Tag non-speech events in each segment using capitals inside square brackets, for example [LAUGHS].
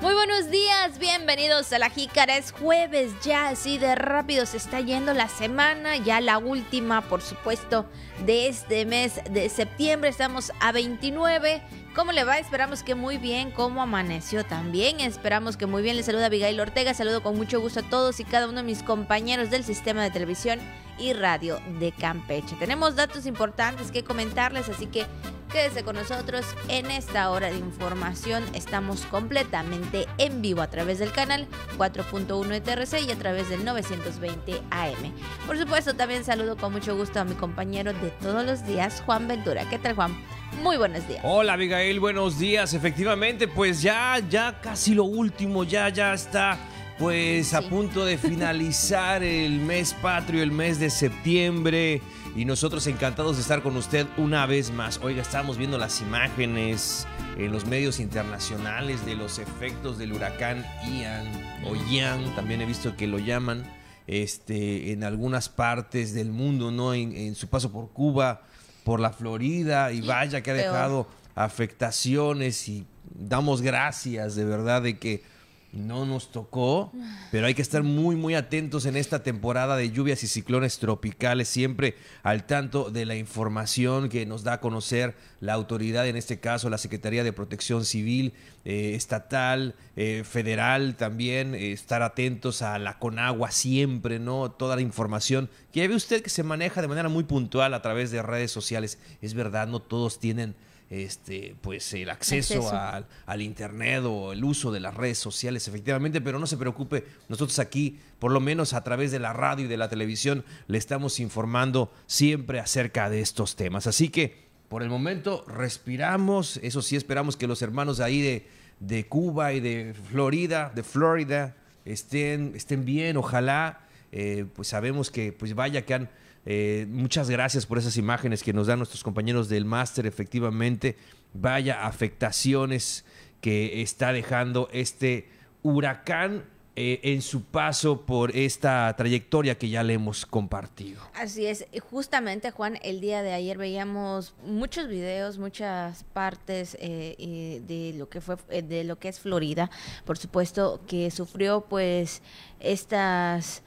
Muy buenos días, bienvenidos a la Jícara. Es jueves ya, así de rápido se está yendo la semana, ya la última, por supuesto, de este mes de septiembre. Estamos a 29. ¿Cómo le va? Esperamos que muy bien. ¿Cómo amaneció también? Esperamos que muy bien. Le saluda Abigail Ortega. Saludo con mucho gusto a todos y cada uno de mis compañeros del sistema de televisión y radio de Campeche. Tenemos datos importantes que comentarles, así que quédese con nosotros en esta hora de información. Estamos completamente en vivo a través del canal 4.1 ETRC y a través del 920 AM. Por supuesto, también saludo con mucho gusto a mi compañero de todos los días, Juan Ventura. ¿Qué tal, Juan? Muy buenos días. Hola, Abigail, buenos días. Efectivamente, pues ya, ya casi lo último, ya, ya está pues a punto de finalizar el mes patrio, el mes de septiembre. Y nosotros encantados de estar con usted una vez más. Oiga, estamos viendo las imágenes en los medios internacionales de los efectos del huracán Ian o Ian, también he visto que lo llaman, este, en algunas partes del mundo, ¿no? En, en su paso por Cuba, por la Florida, y vaya que ha dejado afectaciones y damos gracias de verdad de que no nos tocó, pero hay que estar muy, muy atentos en esta temporada de lluvias y ciclones tropicales, siempre al tanto de la información que nos da a conocer la autoridad, en este caso la Secretaría de Protección Civil, eh, estatal, eh, federal también, eh, estar atentos a la Conagua siempre, ¿no? Toda la información que ve usted que se maneja de manera muy puntual a través de redes sociales. Es verdad, no todos tienen este, pues el acceso, Al, internet o el uso de las redes sociales, efectivamente, pero no se preocupe, nosotros aquí, por lo menos a través de la radio y de la televisión, le estamos informando siempre acerca de estos temas. Así que, por el momento, respiramos, eso sí, esperamos que los hermanos ahí de, de Cuba y de Florida, de Florida, estén, estén bien, ojalá, eh, pues sabemos que, pues vaya que han eh, muchas gracias por esas imágenes que nos dan nuestros compañeros del máster. Efectivamente, vaya afectaciones que está dejando este huracán eh, en su paso por esta trayectoria que ya le hemos compartido. Así es, justamente Juan, el día de ayer veíamos muchos videos, muchas partes eh, de lo que fue, de lo que es Florida, por supuesto que sufrió pues estas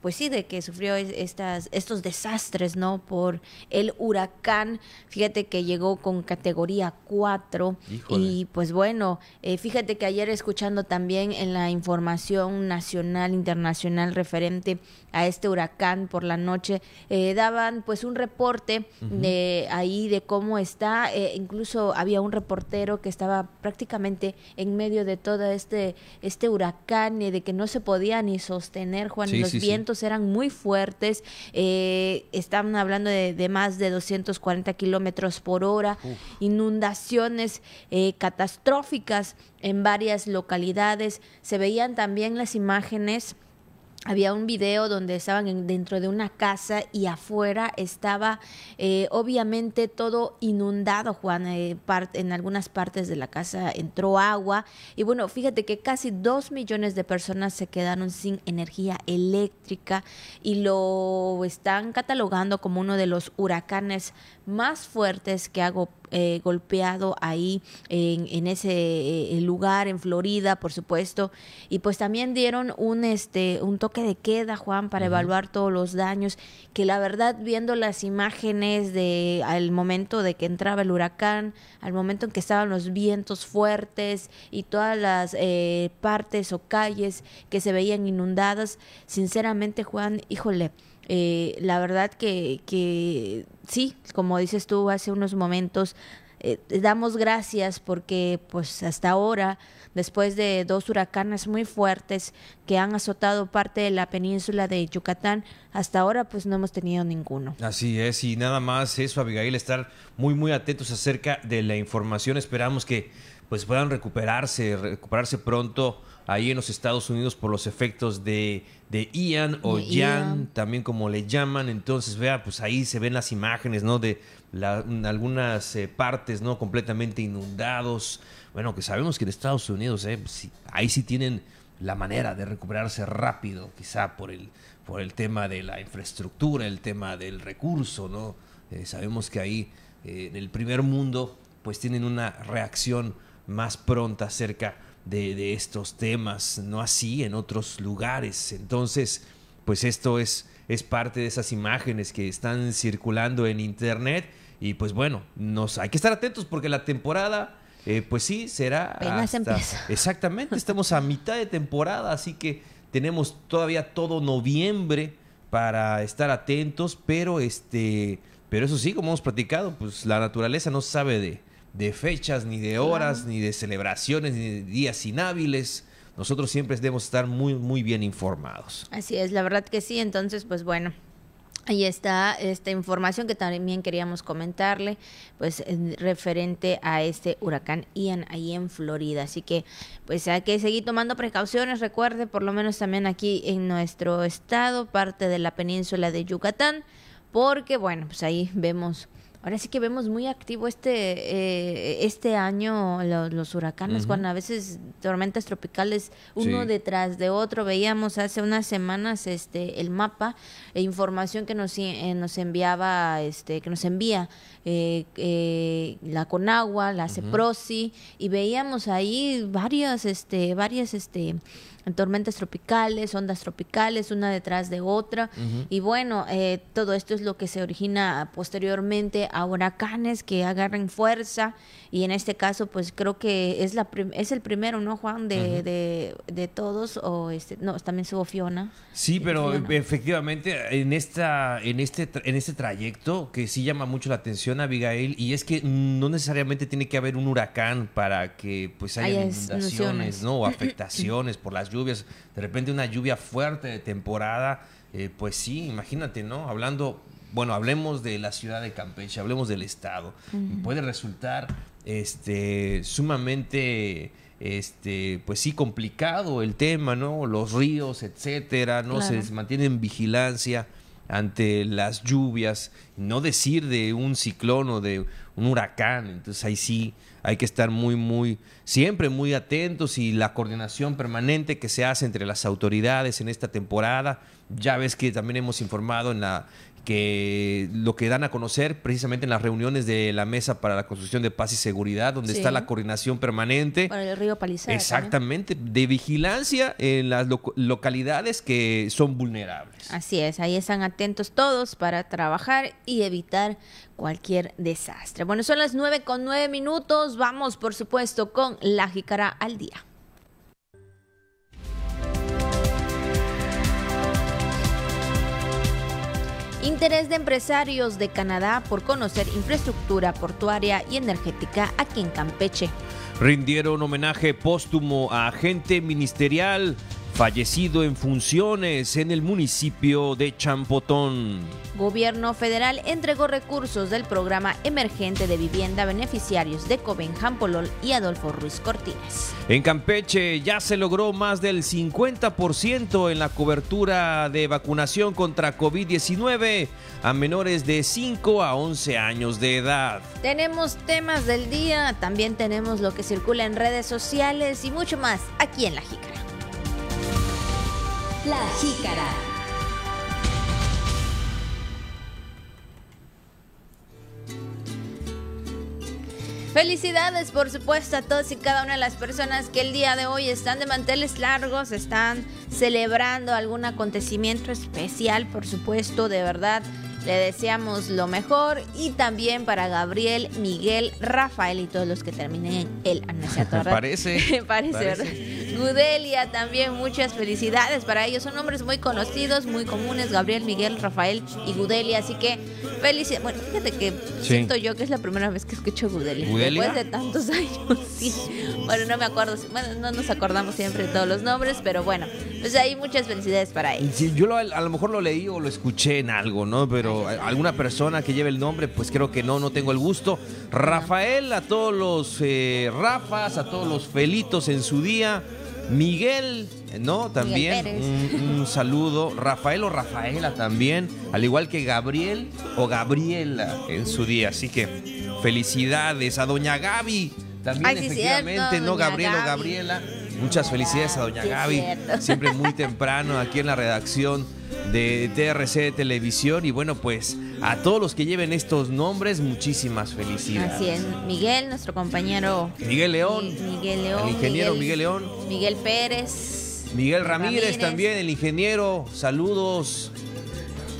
pues sí, de que sufrió estas, estos desastres, ¿no? Por el huracán, fíjate que llegó con categoría 4 y pues bueno, eh, fíjate que ayer escuchando también en la información nacional, internacional referente a este huracán por la noche, eh, daban pues un reporte de ahí de cómo está, eh, incluso había un reportero que estaba prácticamente en medio de todo este, este huracán, y de que no se podía ni sostener, Juan, los vientos eran muy fuertes, eh, estaban hablando de, más de 240 kilómetros por hora, inundaciones catastróficas en varias localidades, se veían también las imágenes había un video donde estaban dentro de una casa y afuera estaba eh, obviamente todo inundado, Juan. Eh, en algunas partes de la casa entró agua y bueno, fíjate que casi dos millones de personas se quedaron sin energía eléctrica y lo están catalogando como uno de los huracanes más fuertes que hago eh, golpeado ahí en, ese eh, lugar en Florida, por supuesto, y pues también dieron un este un toque de queda, Juan, para evaluar todos los daños, que la verdad viendo las imágenes de al momento de que entraba el huracán, al momento en que estaban los vientos fuertes y todas las eh, partes o calles que se veían inundadas, sinceramente, Juan, híjole, eh, la verdad que, que sí, como dices tú hace unos momentos, eh, damos gracias porque pues hasta ahora, después de dos huracanes muy fuertes que han azotado parte de la península de Yucatán, hasta ahora pues no hemos tenido ninguno. Así es, y nada más eso, Abigail, estar muy muy atentos acerca de la información. Esperamos que pues puedan recuperarse, recuperarse pronto ahí en los Estados Unidos por los efectos de, de Ian o Jan, también como le llaman. Entonces, vea, pues ahí se ven las imágenes, ¿no? De algunas eh, partes, ¿no? Completamente inundados. Bueno, que sabemos que en Estados Unidos, eh, pues ahí sí tienen la manera de recuperarse rápido, quizá por el, por el tema de la infraestructura, el tema del recurso, ¿no? Eh, sabemos que ahí en el primer mundo, pues tienen una reacción más pronta acerca de, de estos temas, no así en otros lugares. Entonces, pues esto es, es parte de esas imágenes que están circulando en internet y pues bueno, nos, hay que estar atentos porque la temporada... Eh, pues sí, será. [LAUGHS] Exactamente, estamos a mitad de temporada, así que tenemos todavía todo noviembre para estar atentos, pero este, pero eso sí, como hemos platicado, pues la naturaleza no sabe de, de fechas, ni de horas, ni de celebraciones, ni de días inhábiles. Nosotros siempre debemos estar muy, muy bien informados. Así es, la verdad que sí. Entonces, pues bueno, Ahí está esta información que también queríamos comentarle, pues referente a este huracán Ian ahí en Florida. Así que pues hay que seguir tomando precauciones. Recuerde, por lo menos también aquí en nuestro estado, parte de la península de Yucatán, porque bueno, pues ahí vemos Ahora sí que vemos muy activo este eh, este año los, huracanes, cuando a veces tormentas tropicales uno detrás de otro. Veíamos hace unas semanas este el mapa e información que nos eh, nos enviaba este que nos envía eh, la Conagua, la CEPROSI y veíamos ahí varias este varias este tormentas tropicales, ondas tropicales, una detrás de otra. Y bueno, eh, todo esto es lo que se origina posteriormente a huracanes que agarren fuerza. Y en este caso, pues creo que es la es el primero, ¿no, Juan? De, de, todos. O este, no, también hubo Fiona. Sí, pero efectivamente en esta, en este, en este trayecto que sí llama mucho la atención, Abigail, y es que no necesariamente tiene que haber un huracán para que pues haya inundaciones, ¿no? O [CLEARS THROAT] afectaciones por las lluvias lluvias, de repente una lluvia fuerte de temporada, eh, pues sí, imagínate, ¿no? Hablando, bueno, hablemos de la ciudad de Campeche, hablemos del estado. Puede resultar este, sumamente este, pues sí, complicado el tema, ¿no? Los ríos, etcétera, ¿no? Se mantiene en vigilancia ante las lluvias, no decir de un ciclón o de un huracán, entonces ahí sí hay que estar muy, muy, siempre muy atentos y la coordinación permanente que se hace entre las autoridades en esta temporada. Ya ves que también hemos informado en la que lo que dan a conocer precisamente en las reuniones de la Mesa para la Construcción de Paz y Seguridad, donde está la coordinación permanente. Para el río Palizada. Exactamente, de vigilancia en las localidades que son vulnerables. Así es, ahí están atentos todos para trabajar y evitar cualquier desastre. Bueno, son las nueve con nueve minutos. Vamos, por supuesto, con la jícara al día. Interés de empresarios de Canadá por conocer infraestructura portuaria y energética aquí en Campeche. Rindieron homenaje póstumo a agente ministerial fallecido en funciones en el municipio de Champotón. Gobierno federal entregó recursos del programa emergente de vivienda a beneficiarios de Coben Jampolol y Adolfo Ruiz Cortines. En Campeche ya se logró más del 50% en la cobertura de vacunación contra COVID-19 a menores de 5 a 11 años de edad. Tenemos temas del día, también tenemos lo que circula en redes sociales y mucho más aquí en La Jícara. La Jícara. Felicidades, por supuesto, a todos y cada una de las personas que el día de hoy están de manteles largos, están celebrando algún acontecimiento especial, por supuesto, de verdad. Le deseamos lo mejor y también para Gabriel, Miguel, Rafael y todos los que terminen en el [LAUGHS] Parece. [LAUGHS] Parece, ¿verdad? Gudelia también, muchas felicidades para ellos. Son nombres muy conocidos, muy comunes, Gabriel, Miguel, Rafael y Gudelia. Así que felicidades. Bueno, fíjate que siento yo que es la primera vez que escucho Gudelia. Después de tantos [LAUGHS] años, sí. Bueno, no me acuerdo, bueno, no nos acordamos siempre de todos los nombres, pero bueno, pues ahí muchas felicidades para ellos. Sí, yo a lo mejor lo leí o lo escuché en algo, ¿no? Pero alguna persona que lleve el nombre, pues creo que no, no tengo el gusto. Rafael, a todos los eh, Rafas, a todos los Felitos en su día. Miguel, ¿no? También un, saludo. Rafael o Rafaela también, al igual que Gabriel o Gabriela en su día. Así que felicidades a doña Gaby. También efectivamente, ¿no? Gabriel o Gabriela. Muchas felicidades a doña Gaby, siempre muy [LAUGHS] temprano aquí en la redacción de TRC Televisión y bueno, pues a todos los que lleven estos nombres, muchísimas felicidades. Así es, Miguel, nuestro compañero. Miguel León. Miguel León. El ingeniero Miguel, León. Miguel Pérez. Miguel Ramírez, también, el ingeniero. Saludos.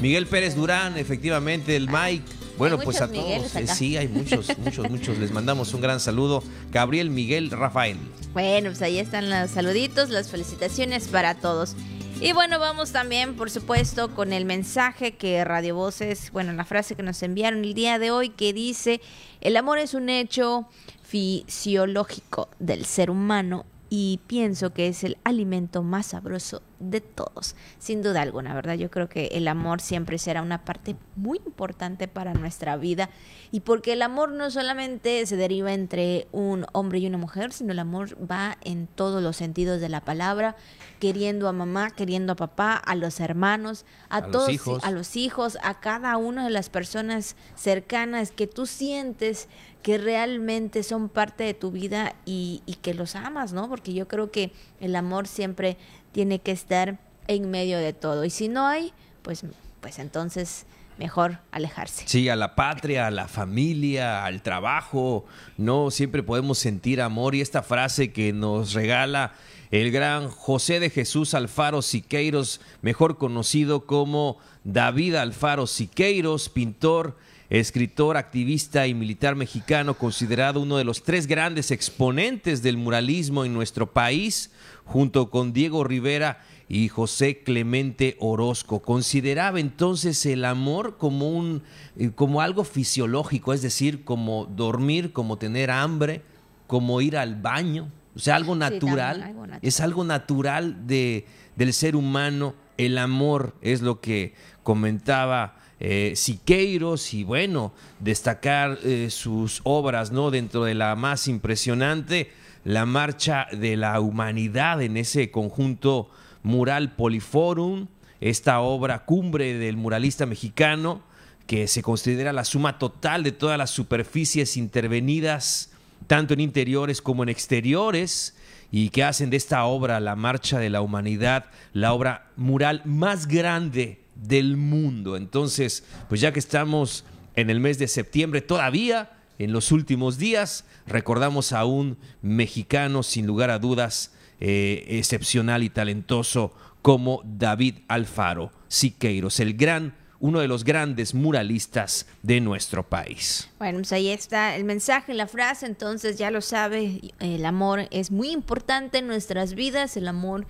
Miguel Pérez Durán, efectivamente, el Mike. Bueno, pues a todos, eh, sí, hay muchos, [LAUGHS] muchos, muchos. Les mandamos un gran saludo. Gabriel, Miguel, Rafael. Bueno, pues ahí están los saluditos, las felicitaciones para todos. Y bueno, vamos también, por supuesto, con el mensaje que Radio Voces, bueno, la frase que nos enviaron el día de hoy que dice, el amor es un hecho fisiológico del ser humano y pienso que es el alimento más sabroso de todos, sin duda alguna, ¿verdad? Yo creo que el amor siempre será una parte muy importante para nuestra vida y porque el amor no solamente se deriva entre un hombre y una mujer, sino el amor va en todos los sentidos de la palabra, queriendo a mamá, queriendo a papá, a los hermanos, a, todos, a los hijos, a cada una de las personas cercanas que tú sientes que realmente son parte de tu vida y, y que los amas, ¿no? Porque yo creo que el amor siempre tiene que estar en medio de todo. Y si no hay, pues, pues entonces mejor alejarse. Sí, a la patria, a la familia, al trabajo, no siempre podemos sentir amor y esta frase que nos regala el gran José de Jesús Alfaro Siqueiros, mejor conocido como David Alfaro Siqueiros, pintor, escritor, activista y militar mexicano, considerado uno de los tres grandes exponentes del muralismo en nuestro país, junto con Diego Rivera y José Clemente Orozco. Consideraba entonces el amor como un eh, como algo fisiológico, es decir, como dormir, como tener hambre, como ir al baño, o sea, algo natural. Es algo natural de, del ser humano. El amor es lo que comentaba eh, Siqueiros y bueno, destacar eh, sus obras, ¿no? Dentro de la más impresionante la marcha de la humanidad en ese conjunto mural Poliforum, esta obra cumbre del muralista mexicano, que se considera la suma total de todas las superficies intervenidas, tanto en interiores como en exteriores, y que hacen de esta obra, la marcha de la humanidad, la obra mural más grande del mundo. Entonces, pues ya que estamos en el mes de septiembre todavía, en los últimos días. Recordamos a un mexicano, sin lugar a dudas, eh, excepcional y talentoso como David Alfaro Siqueiros, el gran uno de los grandes muralistas de nuestro país. Bueno, pues ahí está el mensaje, la frase, entonces ya lo sabe, el amor es muy importante en nuestras vidas, el amor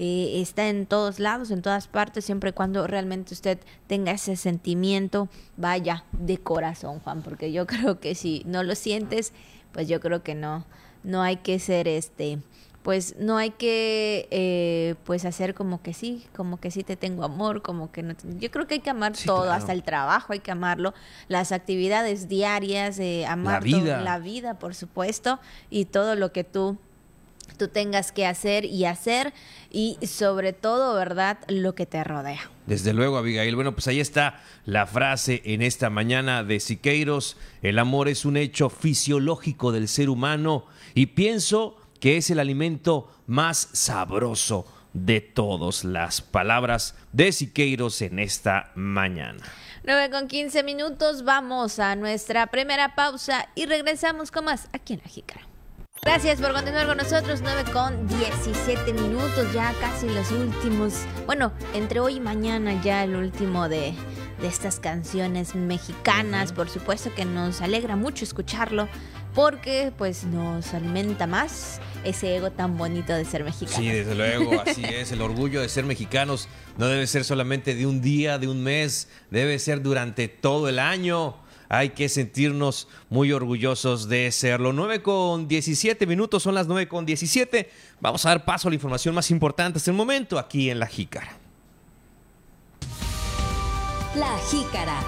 eh, está en todos lados, en todas partes, siempre y cuando realmente usted tenga ese sentimiento, vaya de corazón, Juan, porque yo [LAUGHS] creo que si no lo sientes, pues yo creo que no, no hay que ser este, pues no hay que eh, pues hacer como que sí, como que sí te tengo amor, como que no. Yo creo que hay que amar todo, hasta el trabajo hay que amarlo, las actividades diarias, eh, amar la vida. la vida, por supuesto, y todo lo que tú tú tengas que hacer y hacer y sobre todo, ¿verdad?, lo que te rodea. Desde luego, Abigail. Bueno, pues ahí está la frase en esta mañana de Siqueiros. El amor es un hecho fisiológico del ser humano y pienso que es el alimento más sabroso de todos. Las palabras de Siqueiros en esta mañana. 9 con 15 minutos, vamos a nuestra primera pausa y regresamos con más aquí en la Jícara. Gracias por continuar con nosotros, 9 con 17 minutos, ya casi los últimos, bueno, entre hoy y mañana ya el último de, de estas canciones mexicanas, por supuesto que nos alegra mucho escucharlo, porque pues nos alimenta más ese ego tan bonito de ser mexicanos. Sí, desde luego, [LAUGHS] así es, el orgullo de ser mexicanos no debe ser solamente de un día, de un mes, debe ser durante todo el año hay que sentirnos muy orgullosos de serlo. 9 con 17 minutos, son las 9 con 17. Vamos a dar paso a la información más importante hasta el momento aquí en La Jícara. La Jícara.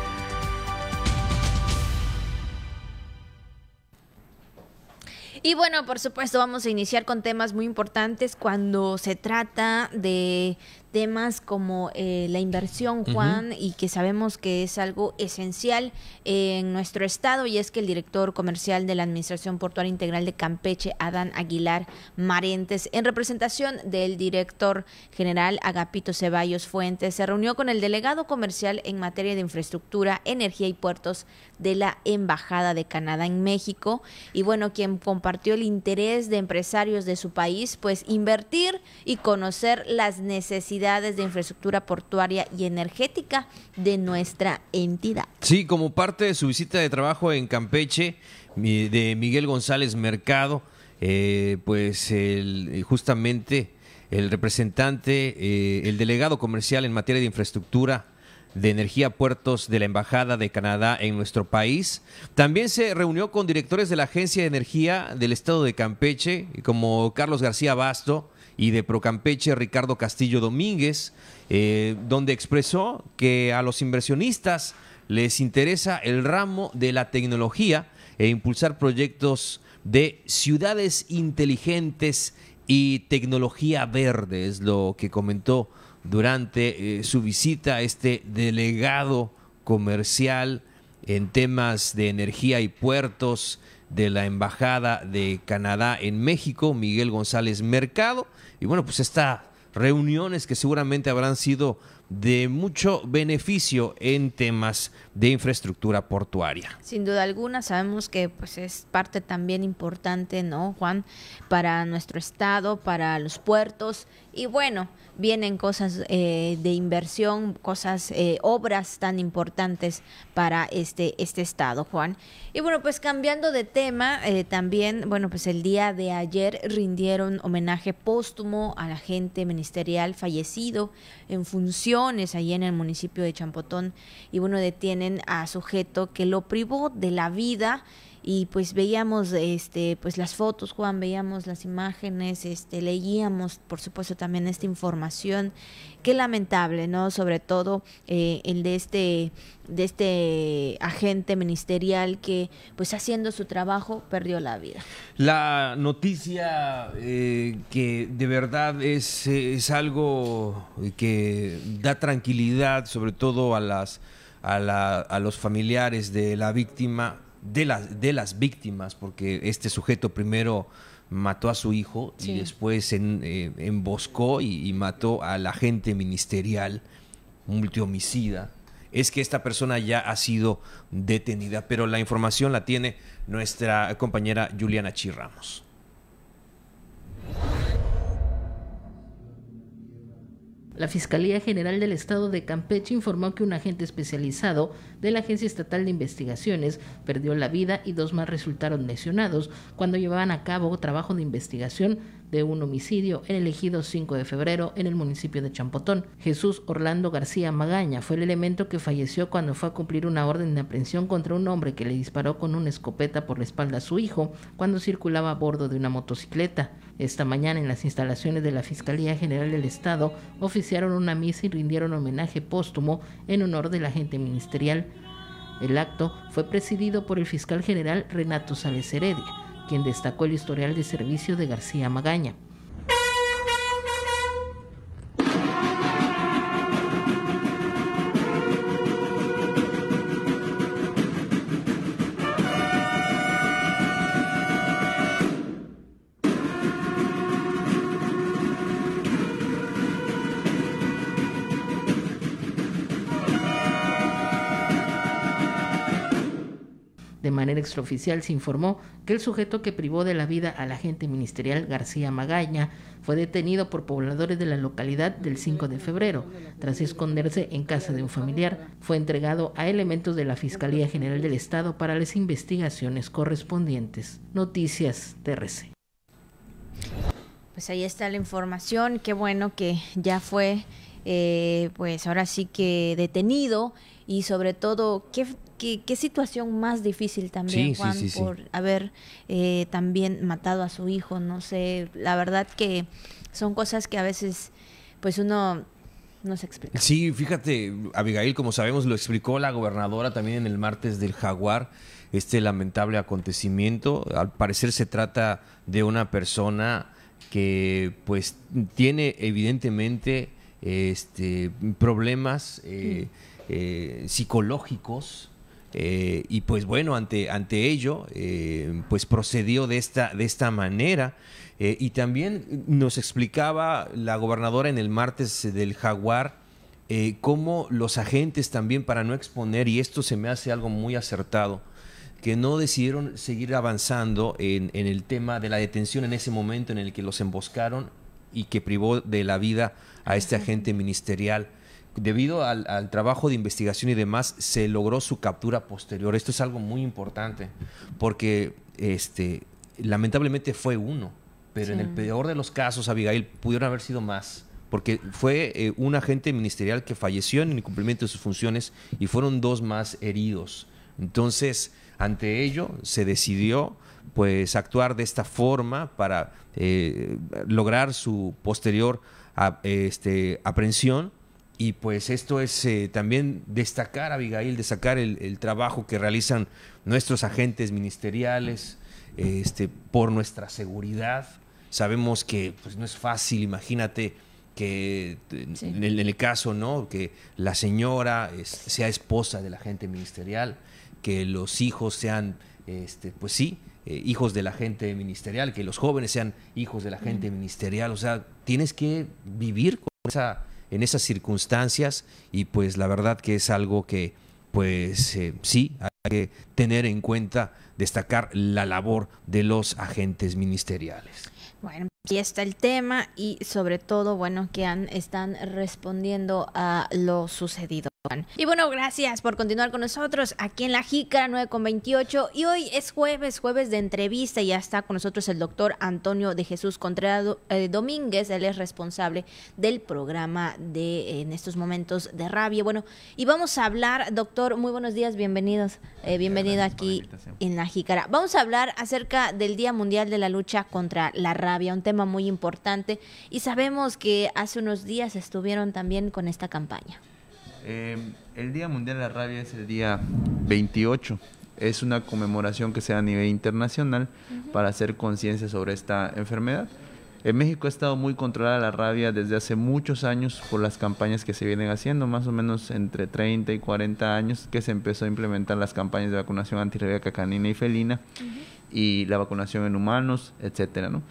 Y bueno, por supuesto, vamos a iniciar con temas muy importantes cuando se trata de temas como eh, la inversión, Juan, y que sabemos que es algo esencial en nuestro estado, y es que el director comercial de la Administración Portuaria Integral de Campeche, Adán Aguilar Marentes, en representación del director general Agapito Ceballos Fuentes, se reunió con el delegado comercial en materia de infraestructura, energía y puertos de la Embajada de Canadá en México, y bueno, quien compartió el interés de empresarios de su país, pues invertir y conocer las necesidades de infraestructura portuaria y energética de nuestra entidad. Sí, como parte de su visita de trabajo en Campeche, de Miguel González Mercado, eh, pues justamente el representante, eh, el delegado comercial en materia de infraestructura de energía puertos de la Embajada de Canadá en nuestro país. También se reunió con directores de la Agencia de Energía del Estado de Campeche, como Carlos García Basto, y de Procampeche Ricardo Castillo Domínguez, eh, donde expresó que a los inversionistas les interesa el ramo de la tecnología e impulsar proyectos de ciudades inteligentes y tecnología verde, es lo que comentó durante eh, su visita este delegado comercial en temas de energía y puertos de la Embajada de Canadá en México, Miguel González Mercado. Y bueno, pues estas reuniones que seguramente habrán sido de mucho beneficio en temas de infraestructura portuaria. Sin duda alguna, sabemos que pues es parte también importante, ¿no, Juan? Para nuestro estado, para los puertos y bueno, vienen cosas eh, de inversión, cosas, eh, obras tan importantes para este, este estado, Juan. Y bueno, pues cambiando de tema, eh, también, bueno, pues el día de ayer rindieron homenaje póstumo a la gente ministerial fallecido en allí en el municipio de Champotón. Y bueno, detienen a sujeto que lo privó de la vida y pues veíamos este pues las fotos Juan veíamos las imágenes este leíamos por supuesto también esta información. Qué lamentable no sobre todo eh, el de este de este agente ministerial que pues haciendo su trabajo perdió la vida. La noticia eh, que de verdad es es algo que da tranquilidad sobre todo a las a, la, a los familiares de la víctima de, las de las víctimas, porque este sujeto primero mató a su hijo y después en, eh, emboscó y, mató a la agente ministerial, multihomicida, es que esta persona ya ha sido detenida, pero la información la tiene nuestra compañera Juliana Chirramos. La Fiscalía General del Estado de Campeche informó que un agente especializado de la Agencia Estatal de Investigaciones perdió la vida y dos más resultaron lesionados cuando llevaban a cabo trabajo de investigación de un homicidio en el ejido 5 de febrero en el municipio de Champotón. Jesús Orlando García Magaña fue el elemento que falleció cuando fue a cumplir una orden de aprehensión contra un hombre que le disparó con una escopeta por la espalda a su hijo cuando circulaba a bordo de una motocicleta. Esta mañana en las instalaciones de la Fiscalía General del Estado oficiaron una misa y rindieron homenaje póstumo en honor del agente ministerial. El acto fue presidido por el fiscal general Renato Sales Heredia quien destacó el historial de servicio de García Magaña. Extraoficial se informó que el sujeto que privó de la vida al agente ministerial García Magaña fue detenido por pobladores de la localidad del 5 de febrero. Tras esconderse en casa de un familiar, fue entregado a elementos de la Fiscalía General del Estado para las investigaciones correspondientes. Noticias TRC. Pues ahí está la información. Qué bueno que ya fue, eh, pues ahora sí que detenido y sobre todo, qué qué, situación más difícil también, Juan, por haber eh, también matado a su hijo. No sé, la verdad que son cosas que a veces, pues uno no se explica. Sí, fíjate, Abigail, como sabemos, lo explicó la gobernadora también en el martes del Jaguar, este lamentable acontecimiento. Al parecer se trata de una persona que pues tiene evidentemente este, problemas eh, eh, psicológicos. Y pues bueno, ante, ante ello, pues procedió de esta, de esta manera. y también nos explicaba la gobernadora en el martes del Jaguar cómo los agentes también, para no exponer, y esto se me hace algo muy acertado, que no decidieron seguir avanzando en, el tema de la detención en ese momento en el que los emboscaron y que privó de la vida a este agente ministerial. Debido al, trabajo de investigación y demás, se logró su captura posterior. Esto es algo muy importante, porque este, lamentablemente fue uno, pero en el peor de los casos, Abigail, pudieron haber sido más porque fue eh, un agente ministerial que falleció en el cumplimiento de sus funciones y fueron dos más heridos. Entonces, ante ello, se decidió pues actuar de esta forma para eh, lograr su posterior este, aprehensión y pues esto es eh, también destacar, Abigail, destacar el, el, trabajo que realizan nuestros agentes ministeriales este, por nuestra seguridad. Sabemos que pues, no es fácil, imagínate que en, el, caso, ¿no? Que la señora sea esposa del agente ministerial que los hijos sean, este, pues sí, eh, hijos de la gente ministerial, que los jóvenes sean hijos de la gente ministerial. O sea, tienes que vivir con esa, en esas circunstancias y pues la verdad que es algo que pues eh, sí, hay que tener en cuenta, destacar la labor de los agentes ministeriales. Bueno, aquí está el tema y sobre todo, bueno, que han, están respondiendo a lo sucedido. Y bueno, gracias por continuar con nosotros aquí en La Jícara 9 con 28. Y hoy es jueves, jueves de entrevista. Y ya está con nosotros el doctor Antonio de Jesús Contreras eh, Domínguez. Él es responsable del programa de en estos momentos de rabia. Bueno, y vamos a hablar, doctor, muy buenos días, bienvenidos. Eh, bienvenido aquí en La Jícara. Vamos a hablar acerca del Día Mundial de la Lucha contra la Rabia, un tema muy importante. Y sabemos que hace unos días estuvieron también con esta campaña. Eh, el Día Mundial de la Rabia es el día 28. Es una conmemoración que se da a nivel internacional para hacer conciencia sobre esta enfermedad. En México ha estado muy controlada la rabia desde hace muchos años por las campañas que se vienen haciendo, más o menos entre 30 y 40 años que se empezó a implementar las campañas de vacunación antirrábica canina y felina y la vacunación en humanos, etcétera, ¿no?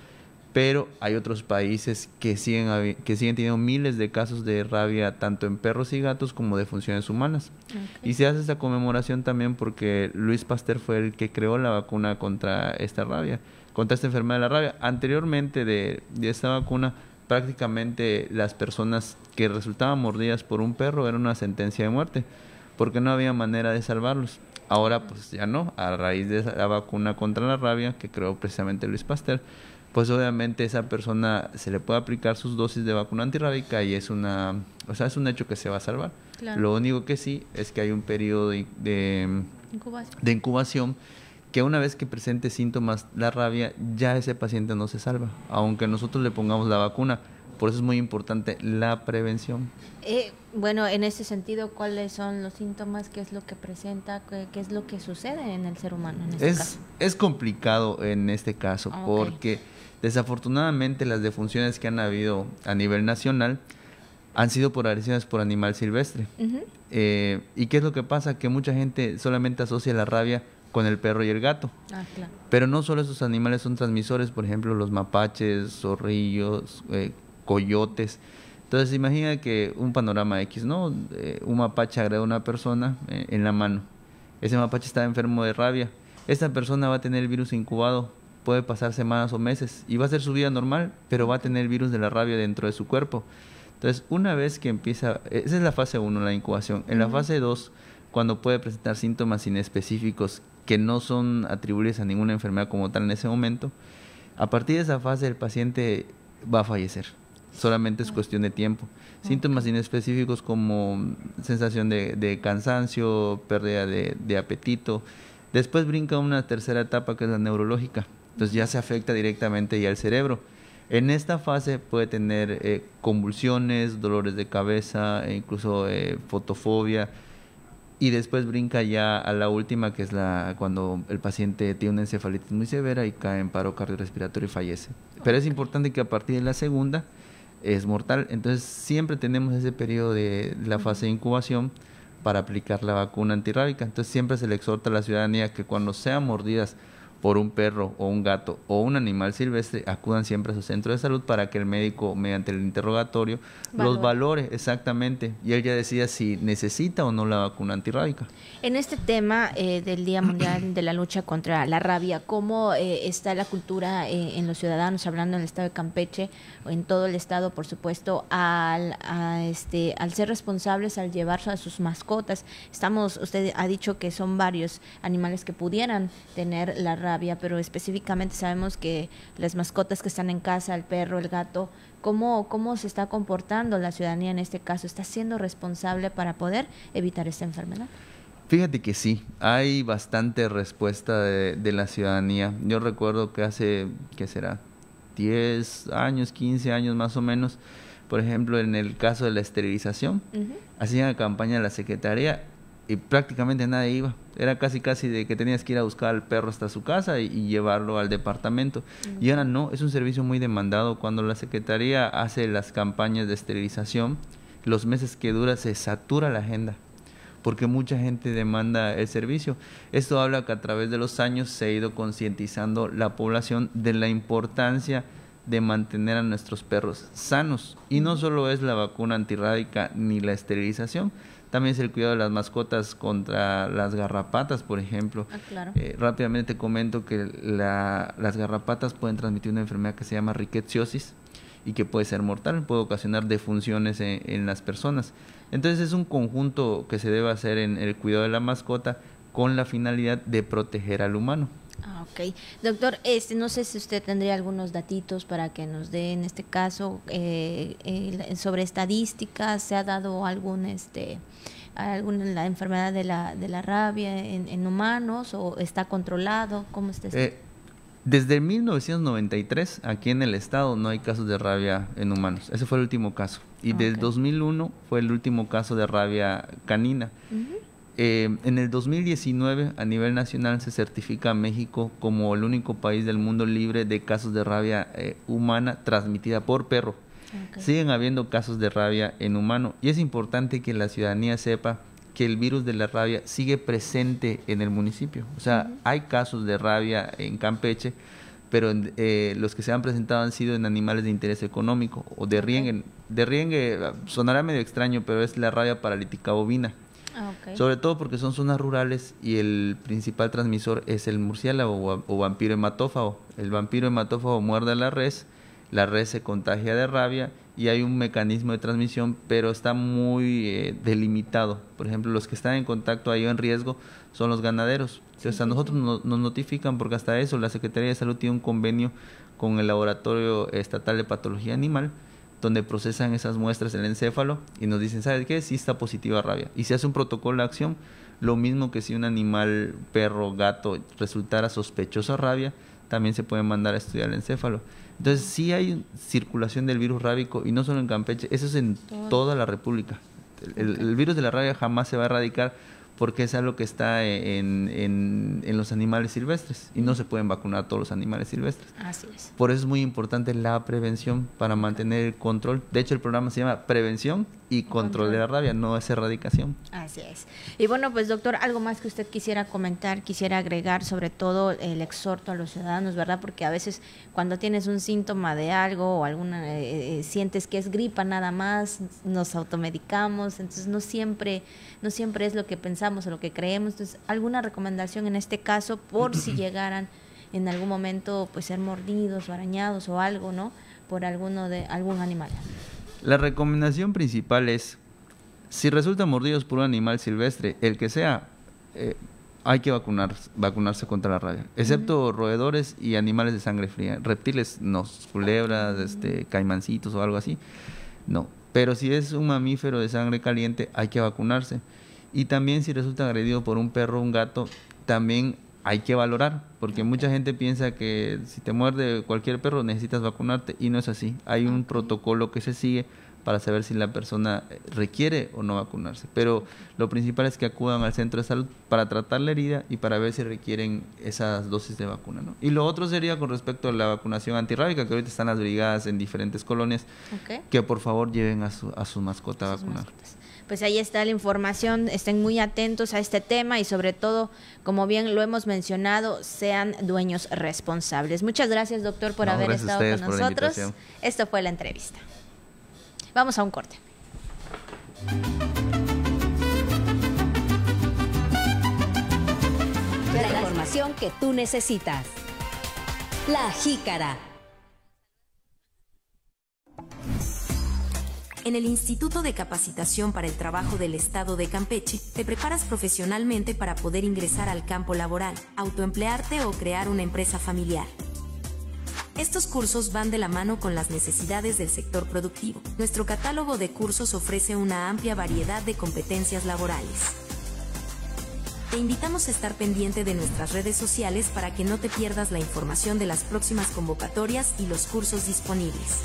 Pero hay otros países que siguen, que siguen teniendo miles de casos de rabia tanto en perros y gatos como de funciones humanas. Y se hace esta conmemoración también porque Luis Pasteur fue el que creó la vacuna contra esta rabia, contra esta enfermedad de la rabia. Anteriormente de, de esta vacuna, prácticamente las personas que resultaban mordidas por un perro era una sentencia de muerte, porque no había manera de salvarlos. Ahora pues ya no, a raíz de la vacuna contra la rabia que creó precisamente Luis Pasteur, pues obviamente esa persona se le puede aplicar sus dosis de vacuna antirrábica y es una, o sea, es un hecho que se va a salvar. Lo único que sí es que hay un periodo de, de, incubación. que una vez que presente síntomas la rabia, ya ese paciente no se salva, aunque nosotros le pongamos la vacuna. Por eso es muy importante la prevención. Eh, bueno, en ese sentido, ¿cuáles son los síntomas? ¿Qué es lo que presenta? ¿Qué, es lo que sucede en el ser humano en este es, caso? Es complicado en este caso ah, porque Desafortunadamente las defunciones que han habido a nivel nacional han sido por agresiones por animal silvestre. Eh, ¿Y qué es lo que pasa? Que mucha gente solamente asocia la rabia con el perro y el gato. Ah, Pero no solo esos animales son transmisores, por ejemplo, los mapaches, zorrillos, eh, coyotes. Entonces imagina que un panorama X, ¿no? Eh, un mapache agrede a una persona en la mano. Ese mapache está enfermo de rabia. Esta persona va a tener el virus incubado puede pasar semanas o meses y va a ser su vida normal, pero va a tener el virus de la rabia dentro de su cuerpo. Entonces, una vez que empieza, esa es la fase 1, la incubación. En la fase 2, cuando puede presentar síntomas inespecíficos que no son atribuibles a ninguna enfermedad como tal en ese momento, a partir de esa fase el paciente va a fallecer. Solamente es cuestión de tiempo. Síntomas inespecíficos como sensación de, cansancio, pérdida de, de apetito. Después brinca una tercera etapa que es la neurológica entonces ya se afecta directamente ya al cerebro. En esta fase puede tener eh, convulsiones, dolores de cabeza, e incluso eh, fotofobia. Y después brinca ya a la última, que es la cuando el paciente tiene una encefalitis muy severa y cae en paro cardiorrespiratorio y fallece. Pero es importante que a partir de la segunda es mortal. Entonces siempre tenemos ese periodo de la fase de incubación para aplicar la vacuna antirrábica. Entonces siempre se le exhorta a la ciudadanía que cuando sean mordidas por un perro o un gato o un animal silvestre, acudan siempre a su centro de salud para que el médico, mediante el interrogatorio, los valore exactamente y él ya decida si necesita o no la vacuna antirrábica. En este tema eh, del Día Mundial de la Lucha contra la Rabia, ¿cómo eh, está la cultura eh, en los ciudadanos, hablando en el estado de Campeche o en todo el estado, por supuesto, al, este, al ser responsables, al llevar a sus mascotas? Estamos, usted ha dicho que son varios animales que pudieran tener la rabia pero específicamente sabemos que las mascotas que están en casa, el perro, el gato, ¿cómo, cómo se está comportando la ciudadanía en este caso? ¿Está siendo responsable para poder evitar esta enfermedad? Fíjate que sí, hay bastante respuesta de, la ciudadanía. Yo recuerdo que hace, ¿qué será? 10 años, 15 años más o menos, por ejemplo, en el caso de la esterilización, hacían campaña la Secretaría y prácticamente nadie iba. Era casi casi de que tenías que ir a buscar al perro hasta su casa y, llevarlo al departamento. Y ahora no, es un servicio muy demandado. Cuando la Secretaría hace las campañas de esterilización, los meses que dura se satura la agenda porque mucha gente demanda el servicio. Esto habla que a través de los años se ha ido concientizando la población de la importancia de mantener a nuestros perros sanos. Y no solo es la vacuna antirrábica ni la esterilización, también es el cuidado de las mascotas contra las garrapatas, por ejemplo. Ah, eh, rápidamente comento que las garrapatas pueden transmitir una enfermedad que se llama rickettsiosis y que puede ser mortal, puede ocasionar defunciones en, las personas. Entonces es un conjunto que se debe hacer en el cuidado de la mascota con la finalidad de proteger al humano. Ah, ok. Doctor, este, no sé si usted tendría algunos datitos para que nos dé en este caso eh, sobre estadísticas, ¿se ha dado algún este alguna la enfermedad de la, de la rabia en, humanos o está controlado? ¿Cómo está eh, desde 1993 aquí en el estado no hay casos de rabia en humanos. Ese fue el último caso. Y desde 2001 fue el último caso de rabia canina. Eh, en el 2019 a nivel nacional se certifica a México como el único país del mundo libre de casos de rabia eh, humana transmitida por perro. Siguen habiendo casos de rabia en humano y es importante que la ciudadanía sepa que el virus de la rabia sigue presente en el municipio. O sea, hay casos de rabia en Campeche, pero eh, los que se han presentado han sido en animales de interés económico o de riengue. De riengue sonará medio extraño, pero es la rabia paralítica bovina. Ah, Sobre todo porque son zonas rurales y el principal transmisor es el murciélago o, vampiro hematófago. El vampiro hematófago muerde a la res, la res se contagia de rabia y hay un mecanismo de transmisión, pero está muy eh, delimitado. Por ejemplo, los que están en contacto ahí en riesgo son los ganaderos. Entonces, a nosotros nos, nos notifican porque hasta eso la Secretaría de Salud tiene un convenio con el Laboratorio Estatal de Patología Animal donde procesan esas muestras del encéfalo y nos dicen, ¿sabes qué? Sí está positiva rabia. Y se hace un protocolo de acción, lo mismo que si un animal, perro, gato, resultara sospechoso rabia, también se puede mandar a estudiar el encéfalo. Entonces sí hay circulación del virus rábico y no solo en Campeche, eso es en toda la República. el virus de la rabia jamás se va a erradicar porque es algo que está en, en, los animales silvestres y no se pueden vacunar todos los animales silvestres. Así es. Por eso es muy importante la prevención para mantener el control. De hecho, el programa se llama Prevención y control, de la rabia, no es erradicación. Así es. Y bueno, pues doctor, algo más que usted quisiera comentar, quisiera agregar sobre todo el exhorto a los ciudadanos, ¿verdad? Porque a veces cuando tienes un síntoma de algo o alguna eh, eh, sientes que es gripa nada más, nos automedicamos, entonces no siempre no siempre es lo que pensamos o lo que creemos. Entonces, alguna recomendación en este caso por si [CLEARS THROAT] llegaran en algún momento pues ser mordidos o arañados o algo, ¿no? Por alguno de algún animal. La recomendación principal es, si resultan mordidos por un animal silvestre, el que sea, eh, hay que vacunar, vacunarse contra la rabia, excepto roedores y animales de sangre fría. Reptiles, no, culebras, este, caimancitos o algo así, no. Pero si es un mamífero de sangre caliente, hay que vacunarse. Y también si resulta agredido por un perro o un gato, también hay que valorar, porque mucha gente piensa que si te muerde cualquier perro necesitas vacunarte y no es así. Hay un protocolo que se sigue para saber si la persona requiere o no vacunarse. Pero lo principal es que acudan al centro de salud para tratar la herida y para ver si requieren esas dosis de vacuna. ¿no? Y lo otro sería con respecto a la vacunación antirrábica, que ahorita están las brigadas en diferentes colonias, que por favor lleven a su, a su mascota a vacunar pues ahí está la información, estén muy atentos a este tema y sobre todo, como bien lo hemos mencionado, sean dueños responsables. Muchas gracias, doctor, por haber estado con nosotros. Esto fue la entrevista. Vamos a un corte. La información que tú necesitas. La jícara. En el Instituto de Capacitación para el Trabajo del Estado de Campeche, te preparas profesionalmente para poder ingresar al campo laboral, autoemplearte o crear una empresa familiar. Estos cursos van de la mano con las necesidades del sector productivo. Nuestro catálogo de cursos ofrece una amplia variedad de competencias laborales. Te invitamos a estar pendiente de nuestras redes sociales para que no te pierdas la información de las próximas convocatorias y los cursos disponibles.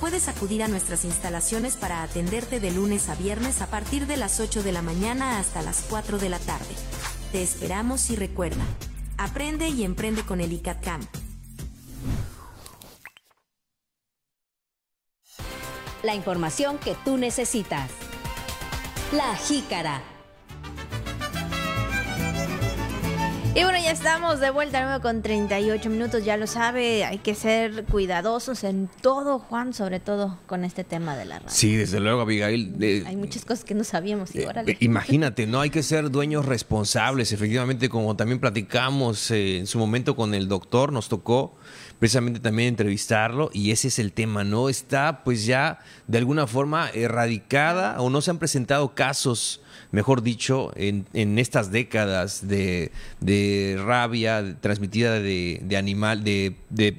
Puedes acudir a nuestras instalaciones para atenderte de lunes a viernes a partir de las 8 de la mañana hasta las 4 de la tarde. Te esperamos y recuerda, aprende y emprende con el ICAT La información que tú necesitas. La Jícara. Y bueno, ya estamos de vuelta nuevo con 38 minutos, ya lo sabe, hay que ser cuidadosos en todo, Juan, sobre todo con este tema de la radio. Sí, desde luego, Abigail. hay muchas cosas que no sabíamos. Y eh, imagínate, ¿no? Hay que ser dueños responsables, efectivamente, como también platicamos eh, en su momento con el doctor, nos tocó precisamente también entrevistarlo y ese es el tema, ¿no? Está pues ya de alguna forma erradicada o no se han presentado casos mejor dicho, en, estas décadas de, rabia transmitida de, animal, de,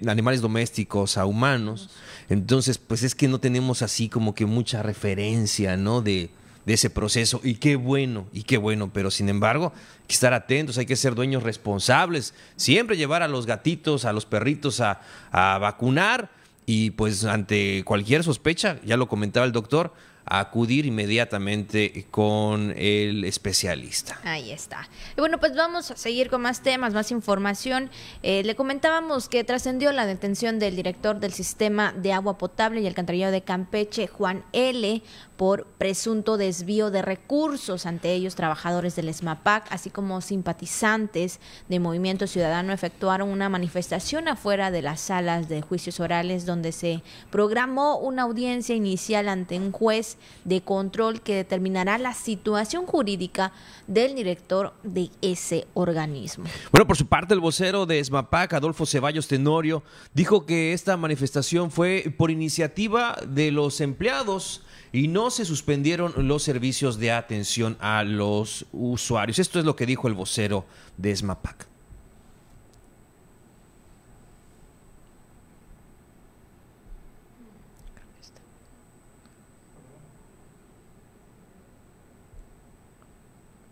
animales domésticos a humanos. Entonces, pues es que no tenemos así como que mucha referencia, ¿no? De, ese proceso. Y qué bueno, y qué bueno, pero sin embargo, hay que estar atentos, hay que ser dueños responsables, siempre llevar a los gatitos, a los perritos a vacunar y pues ante cualquier sospecha, ya lo comentaba el doctor, acudir inmediatamente con el especialista. Ahí está. Y bueno, pues vamos a seguir con más temas, más información. Eh, le comentábamos que trascendió la detención del director del sistema de agua potable y alcantarillado de Campeche, Juan L., por presunto desvío de recursos ante ellos trabajadores del SMAPAC, así como simpatizantes de Movimiento Ciudadano efectuaron una manifestación afuera de las salas de juicios orales donde se programó una audiencia inicial ante un juez de control que determinará la situación jurídica del director de ese organismo. Bueno, por su parte el vocero de SMAPAC, Adolfo Ceballos Tenorio, dijo que esta manifestación fue por iniciativa de los empleados y no se suspendieron los servicios de atención a los usuarios. Esto es lo que dijo el vocero de SMAPAC.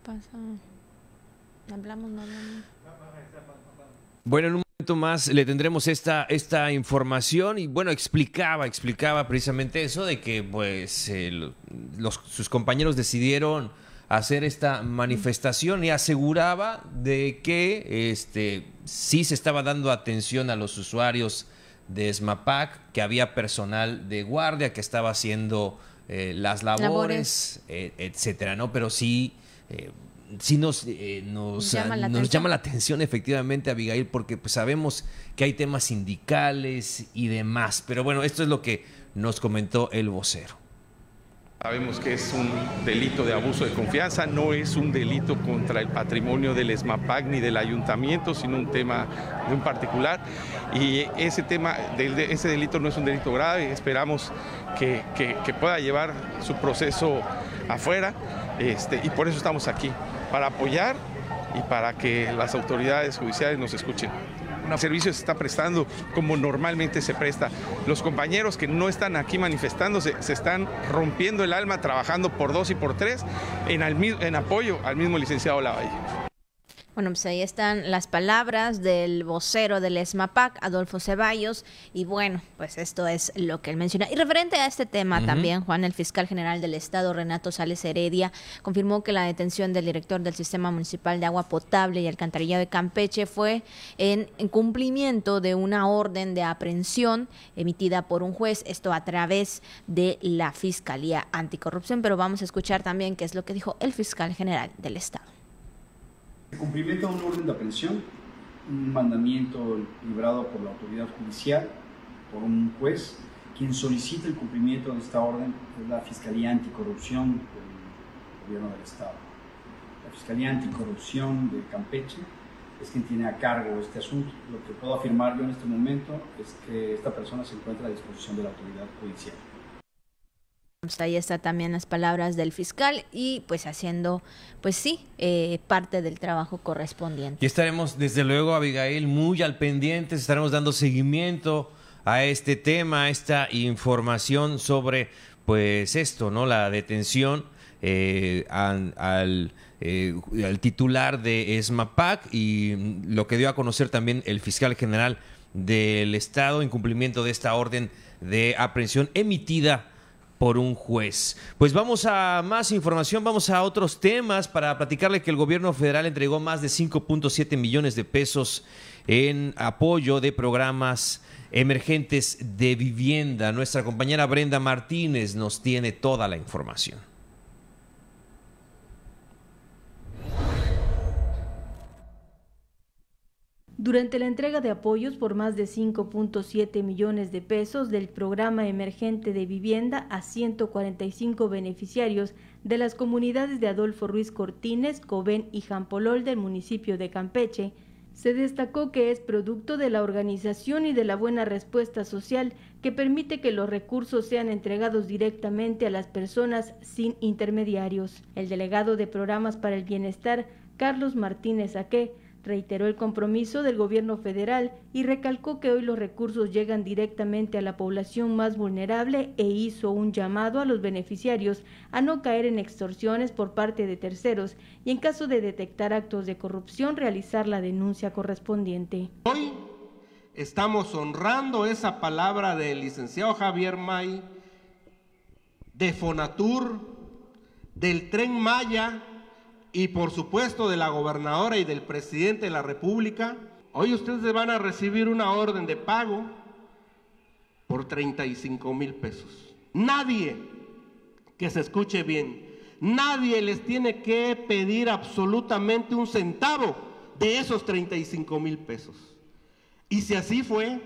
Pasa? Hablamos, no Bueno, en un momento más le tendremos esta, esta información y bueno, explicaba, explicaba precisamente eso de que pues eh, los, sus compañeros decidieron hacer esta manifestación y aseguraba de que este sí se estaba dando atención a los usuarios de SMAPAC, que había personal de guardia que estaba haciendo eh, las labores, eh, etcétera, ¿no? Pero sí eh, sí nos, eh, nos, llama, la atención efectivamente, Abigail, porque pues, sabemos que hay temas sindicales y demás. Pero bueno, esto es lo que nos comentó el vocero. Sabemos que es un delito de abuso de confianza, no es un delito contra el patrimonio del ESMAPAC ni del ayuntamiento, sino un tema de un particular. Y ese tema, ese delito no es un delito grave, esperamos que, que pueda llevar su proceso afuera este, y por eso estamos aquí, para apoyar y para que las autoridades judiciales nos escuchen. El servicio se está prestando como normalmente se presta. Los compañeros que no están aquí manifestándose se están rompiendo el alma trabajando por dos y por tres en, en apoyo al mismo licenciado Lavalle. Bueno, pues ahí están las palabras del vocero del ESMAPAC, Adolfo Ceballos, y bueno, pues esto es lo que él menciona. Y referente a este tema también, Juan, el fiscal general del Estado, Renato Sales Heredia, confirmó que la detención del director del Sistema Municipal de Agua Potable y Alcantarillado de Campeche fue en, en cumplimiento de una orden de aprehensión emitida por un juez, esto a través de la Fiscalía Anticorrupción, pero vamos a escuchar también qué es lo que dijo el fiscal general del Estado. Se cumplimenta un orden de aprehensión, un mandamiento librado por la autoridad judicial, por un juez, quien solicita el cumplimiento de esta orden es la Fiscalía Anticorrupción del Gobierno del Estado. La Fiscalía Anticorrupción de Campeche es quien tiene a cargo este asunto. Lo que puedo afirmar yo en este momento es que esta persona se encuentra a disposición de la autoridad judicial. Pues ahí está también las palabras del fiscal y pues haciendo, pues sí, eh, parte del trabajo correspondiente. Y estaremos, desde luego, Abigail, muy al pendiente, estaremos dando seguimiento a este tema, a esta información sobre, pues esto, ¿no? La detención eh, al, eh, al titular de ESMAPAC y lo que dio a conocer también el fiscal general del Estado en cumplimiento de esta orden de aprehensión emitida por un juez. Pues vamos a más información, vamos a otros temas para platicarle que el gobierno federal entregó más de 5.7 millones de pesos en apoyo de programas emergentes de vivienda. Nuestra compañera Brenda Martínez nos tiene toda la información. Durante la entrega de apoyos por más de 5.7 millones de pesos del programa emergente de vivienda a 145 beneficiarios de las comunidades de Adolfo Ruiz Cortines, Cobén y Jampolol del municipio de Campeche, se destacó que es producto de la organización y de la buena respuesta social que permite que los recursos sean entregados directamente a las personas sin intermediarios. El delegado de Programas para el Bienestar, Carlos Martínez Aque, reiteró el compromiso del gobierno federal y recalcó que hoy los recursos llegan directamente a la población más vulnerable e hizo un llamado a los beneficiarios a no caer en extorsiones por parte de terceros y en caso de detectar actos de corrupción realizar la denuncia correspondiente. Hoy estamos honrando esa palabra del licenciado Javier May, de Fonatur, del tren Maya, y por supuesto de la gobernadora y del presidente de la República, hoy ustedes van a recibir una orden de pago por 35 mil pesos. Nadie, que se escuche bien, nadie les tiene que pedir absolutamente un centavo de esos 35 mil pesos. Y si así fue,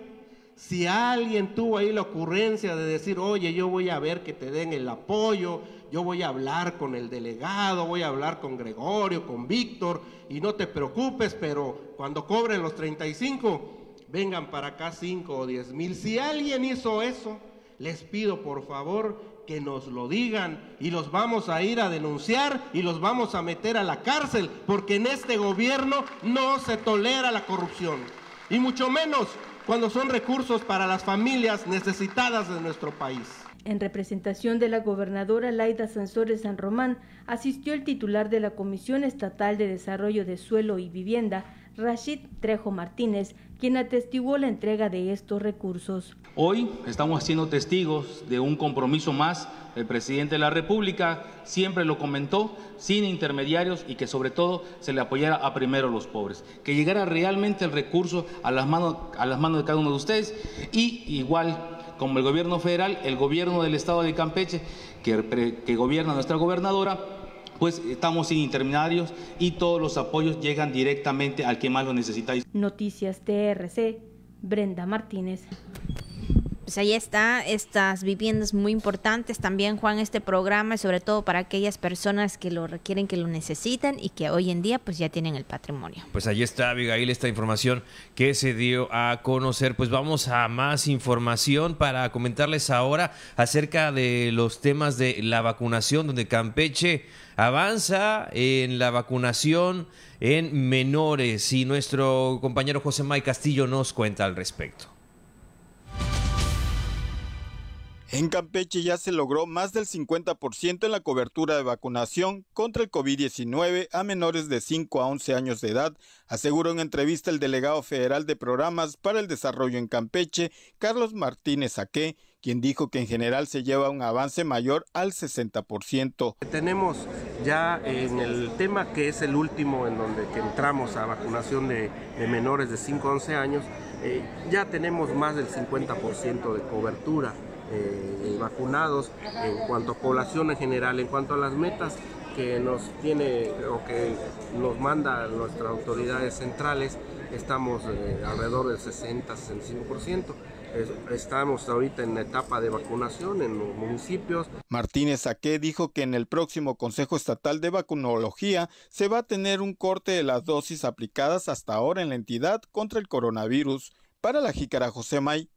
si alguien tuvo ahí la ocurrencia de decir, oye, yo voy a ver que te den el apoyo, yo voy a hablar con el delegado, voy a hablar con Gregorio, con Víctor, y no te preocupes, pero cuando cobren los 35, vengan para acá 5 o 10 mil. Si alguien hizo eso, les pido por favor que nos lo digan y los vamos a ir a denunciar y los vamos a meter a la cárcel, porque en este gobierno no se tolera la corrupción, y mucho menos cuando son recursos para las familias necesitadas de nuestro país. En representación de la gobernadora Laida Sansores San Román, asistió el titular de la Comisión Estatal de Desarrollo de Suelo y Vivienda, Rashid Trejo Martínez, quien atestiguó la entrega de estos recursos. Hoy estamos siendo testigos de un compromiso más. El presidente de la República siempre lo comentó, sin intermediarios y que sobre todo se le apoyara a primero los pobres, que llegara realmente el recurso a las manos, a las manos de cada uno de ustedes y igual como el gobierno federal, el gobierno del estado de Campeche, que, que gobierna nuestra gobernadora, pues estamos sin intermediarios y todos los apoyos llegan directamente al que más lo necesita. Noticias TRC, Brenda Martínez pues ahí está, estas viviendas muy importantes también, Juan, este programa, sobre todo para aquellas personas que lo requieren, que lo necesitan y que hoy en día pues ya tienen el patrimonio. Pues ahí está, Abigail, esta información que se dio a conocer. Pues vamos a más información para comentarles ahora acerca de los temas de la vacunación, donde Campeche avanza en la vacunación en menores y nuestro compañero José May Castillo nos cuenta al respecto. En Campeche ya se logró más del 50% en la cobertura de vacunación contra el COVID-19 a menores de 5 a 11 años de edad, aseguró en entrevista el delegado federal de programas para el desarrollo en Campeche, Carlos Martínez Aque, quien dijo que en general se lleva un avance mayor al 60%. Tenemos ya en el tema que es el último en donde entramos a vacunación de, menores de 5 a 11 años, eh, ya tenemos más del 50% de cobertura eh, vacunados en cuanto a población en general, en cuanto a las metas que nos tiene o que nos manda nuestras autoridades centrales, estamos eh, alrededor del 60-65%. Estamos ahorita en la etapa de vacunación en los municipios. Martínez Saqué dijo que en el próximo Consejo Estatal de Vacunología se va a tener un corte de las dosis aplicadas hasta ahora en la entidad contra el coronavirus. Para la jícara José May,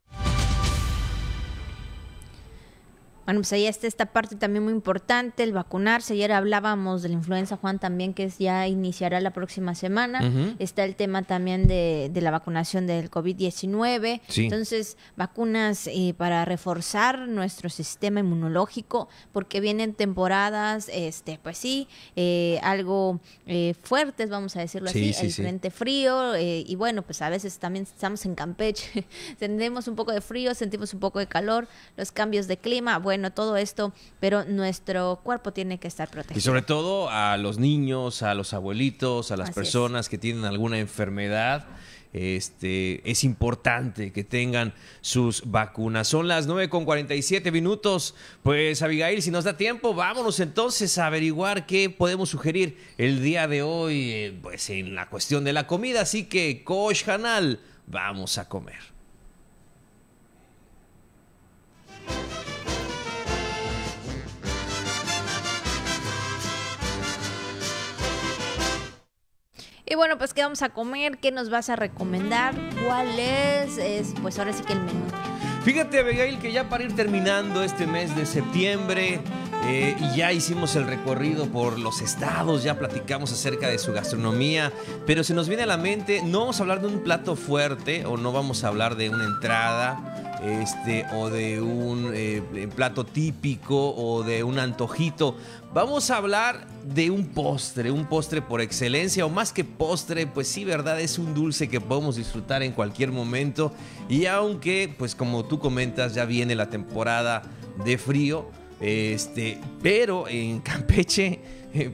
Bueno, pues ahí está esta parte también muy importante, el vacunarse. Ayer hablábamos de la influenza, Juan, también que ya iniciará la próxima semana. Está el tema también de, la vacunación del COVID-19. Entonces, vacunas eh, para reforzar nuestro sistema inmunológico, porque vienen temporadas, este, pues sí, eh, algo eh, fuertes, vamos a decirlo así, el frente frío. y bueno, pues a veces también estamos en Campeche, [LAUGHS] sentimos un poco de frío, sentimos un poco de calor, los cambios de clima. Bueno, bueno, todo esto, pero nuestro cuerpo tiene que estar protegido. Y sobre todo a los niños, a los abuelitos, a las personas que tienen alguna enfermedad. Este, es importante que tengan sus vacunas. Son las 9 con 47 minutos. Pues Abigail, si nos da tiempo, vámonos entonces a averiguar qué podemos sugerir el día de hoy, eh, pues en la cuestión de la comida. Así que, Coach Hanal, vamos a comer. Y bueno, pues ¿qué vamos a comer? ¿Qué nos vas a recomendar? ¿Cuál es? es pues ahora sí que el menú. Fíjate, Abigail, que ya para ir terminando este mes de septiembre, eh, y ya hicimos el recorrido por los estados, ya platicamos acerca de su gastronomía, pero se nos viene a la mente, no vamos a hablar de un plato fuerte o no vamos a hablar de una entrada este, o de un eh, plato típico o de un antojito. Vamos a hablar de un postre, un postre por excelencia o más que postre, pues sí, verdad, es un dulce que podemos disfrutar en cualquier momento y aunque, pues como tú comentas, ya viene la temporada de frío, este, pero en Campeche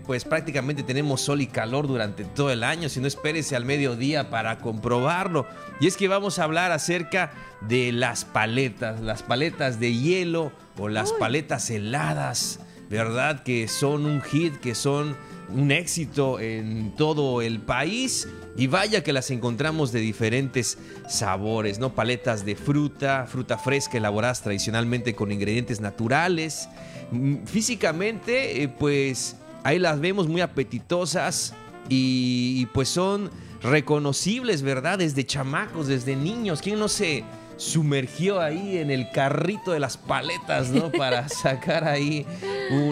pues prácticamente tenemos sol y calor durante todo el año, si no espérese al mediodía para comprobarlo. Y es que vamos a hablar acerca de las paletas, las paletas de hielo o las paletas heladas, ¿verdad? Que son un hit, que son un éxito en todo el país. Y vaya que las encontramos de diferentes sabores, ¿no? Paletas de fruta, fruta fresca elaboradas tradicionalmente con ingredientes naturales. Mm, físicamente, eh, pues ahí las vemos muy apetitosas y, pues son reconocibles, ¿verdad? Desde chamacos, desde niños. ¿Quién no se sumergió ahí en el carrito de las paletas, ¿no? [LAUGHS] Para sacar ahí